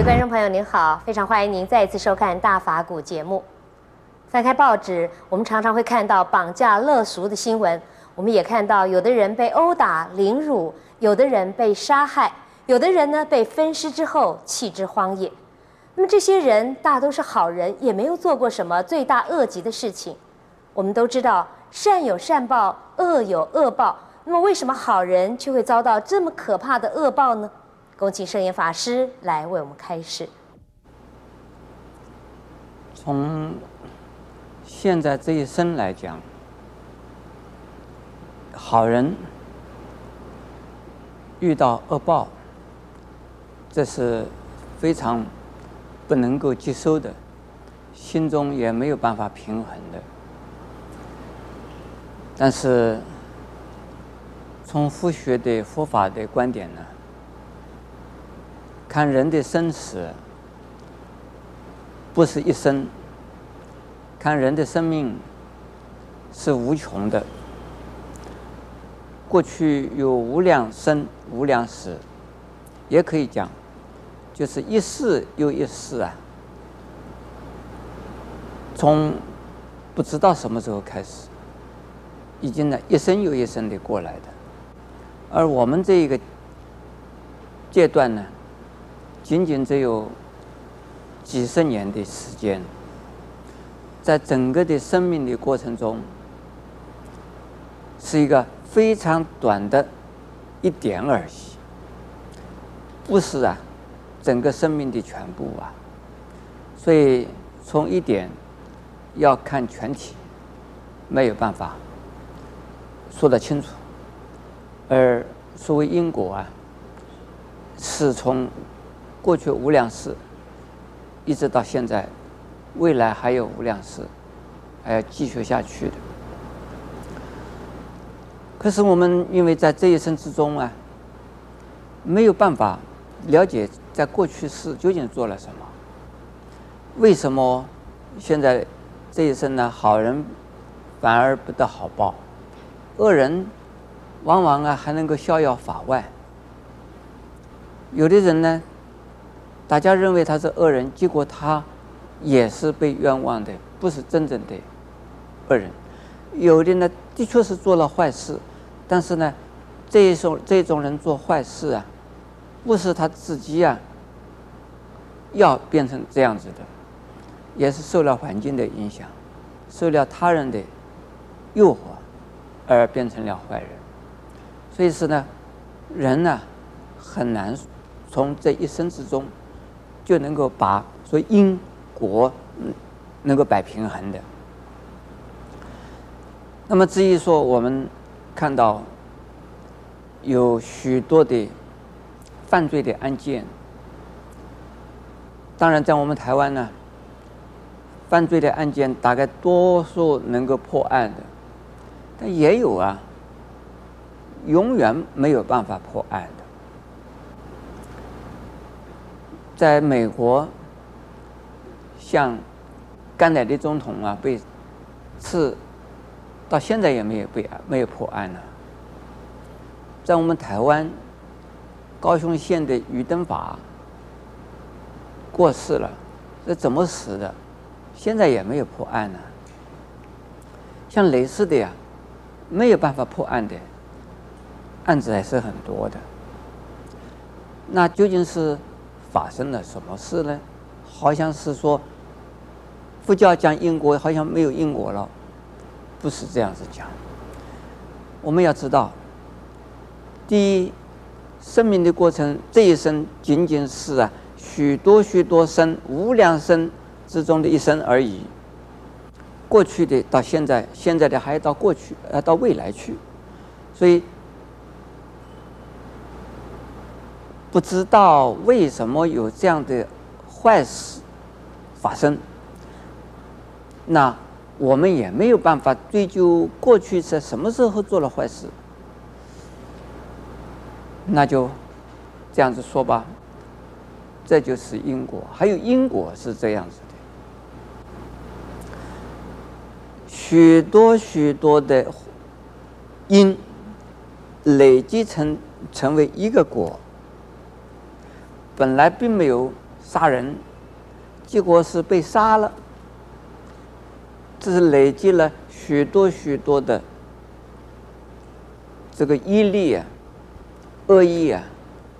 位观众朋友，您好，非常欢迎您再一次收看《大法古》节目。翻开报纸，我们常常会看到绑架勒赎的新闻，我们也看到有的人被殴打凌辱，有的人被杀害，有的人呢被分尸之后弃之荒野。那么这些人大都是好人，也没有做过什么罪大恶极的事情。我们都知道善有善报，恶有恶报。那么为什么好人却会遭到这么可怕的恶报呢？恭请圣严法师来为我们开示。从现在这一生来讲，好人遇到恶报，这是非常不能够接受的，心中也没有办法平衡的。但是从佛学的佛法的观点呢，看人的生死，不是一生；看人的生命是无穷的。过去有无量生、无量死，也可以讲，就是一世又一世啊。从不知道什么时候开始，已经呢一生又一生的过来的，而我们这一个阶段呢。仅仅只有几十年的时间，在整个的生命的过程中，是一个非常短的一点而已，不是啊，整个生命的全部啊。所以从一点要看全体，没有办法说得清楚。而所谓因果啊，是从。过去无量世，一直到现在，未来还有无量世，还要继续下去的。可是我们因为在这一生之中啊，没有办法了解在过去世究竟做了什么。为什么现在这一生呢？好人反而不得好报，恶人往往啊还能够逍遥法外。有的人呢？大家认为他是恶人，结果他也是被冤枉的，不是真正的恶人。有的呢，的确是做了坏事，但是呢，这一种这种人做坏事啊，不是他自己啊要变成这样子的，也是受了环境的影响，受了他人的诱惑而变成了坏人。所以是呢，人呢很难从这一生之中。就能够把所谓因果能够摆平衡的。那么至于说我们看到有许多的犯罪的案件，当然在我们台湾呢，犯罪的案件大概多数能够破案的，但也有啊，永远没有办法破案。在美国，像甘乃迪总统啊，被刺，到现在也没有被没有破案呢。在我们台湾，高雄县的于登法过世了，这怎么死的？现在也没有破案呢。像类似的呀，没有办法破案的案子还是很多的。那究竟是？发生了什么事呢？好像是说，佛教讲因果，好像没有因果了，不是这样子讲。我们要知道，第一，生命的过程这一生仅仅是啊许多许多生无量生之中的一生而已。过去的到现在，现在的还要到过去，呃，到未来去，所以。不知道为什么有这样的坏事发生，那我们也没有办法追究过去在什么时候做了坏事，那就这样子说吧，这就是因果。还有因果是这样子的，许多许多的因累积成成为一个果。本来并没有杀人，结果是被杀了。这是累积了许多许多的这个毅力啊、恶意啊，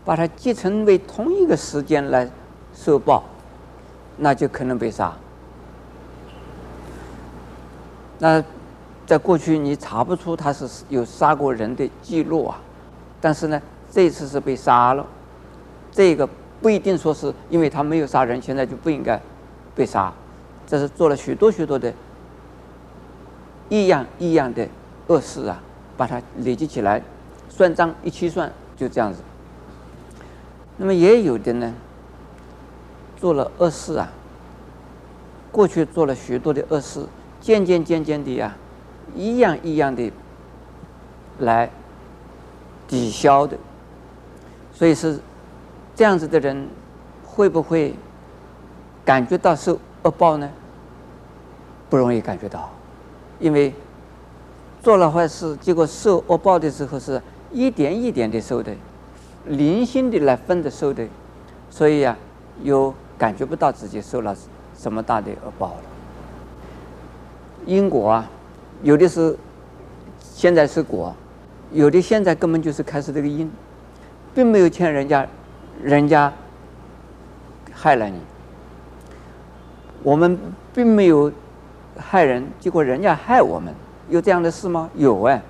把它集成为同一个时间来受报，那就可能被杀。那在过去你查不出他是有杀过人的记录啊，但是呢，这次是被杀了，这个不一定说是因为他没有杀人，现在就不应该被杀，这是做了许多许多的。异样异样的恶事啊，把它累积起来，算账一起算，就这样子。那么也有的呢，做了恶事啊，过去做了许多的恶事，渐渐渐渐的呀，一样一样的来抵消的。所以是这样子的人，会不会感觉到受恶报呢？不容易感觉到。因为做了坏事，结果受恶报的时候是一点一点的受的，零星的来分的受的，所以、啊，又感觉不到自己受了什么大的恶报了。因果啊，有的是现在是果，有的现在根本就是开始这个因，并没有欠人家，人家害了你，我们并没有。害人，结果人家害我们，有这样的事吗？有哎。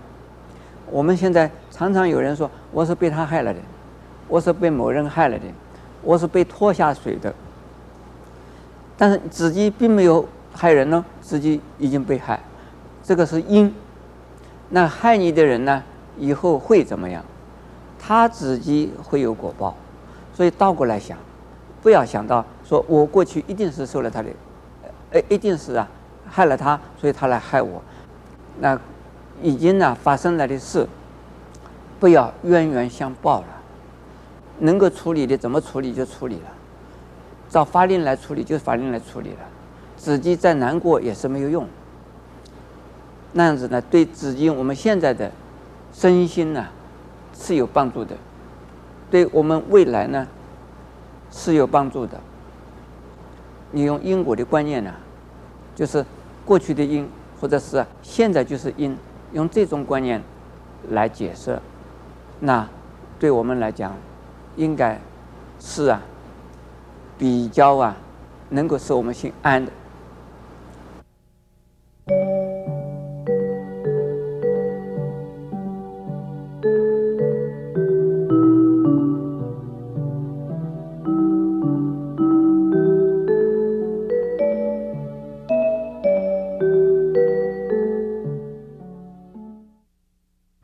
我们现在常常有人说我是被他害了的，我是被某人害了的，我是被拖下水的。但是自己并没有害人呢，自己已经被害，这个是因。那害你的人呢，以后会怎么样？他自己会有果报。所以倒过来想，不要想到说我过去一定是受了他的，呃，一定是啊。害了他，所以他来害我。那已经呢发生了的事，不要冤冤相报了。能够处理的怎么处理就处理了，照法令来处理就法令来处理了。自己再难过也是没有用。那样子呢，对自己我们现在的身心呢是有帮助的，对我们未来呢是有帮助的。你用因果的观念呢，就是。过去的因，或者是现在就是因，用这种观念来解释，那对我们来讲，应该是啊，比较啊，能够使我们心安的。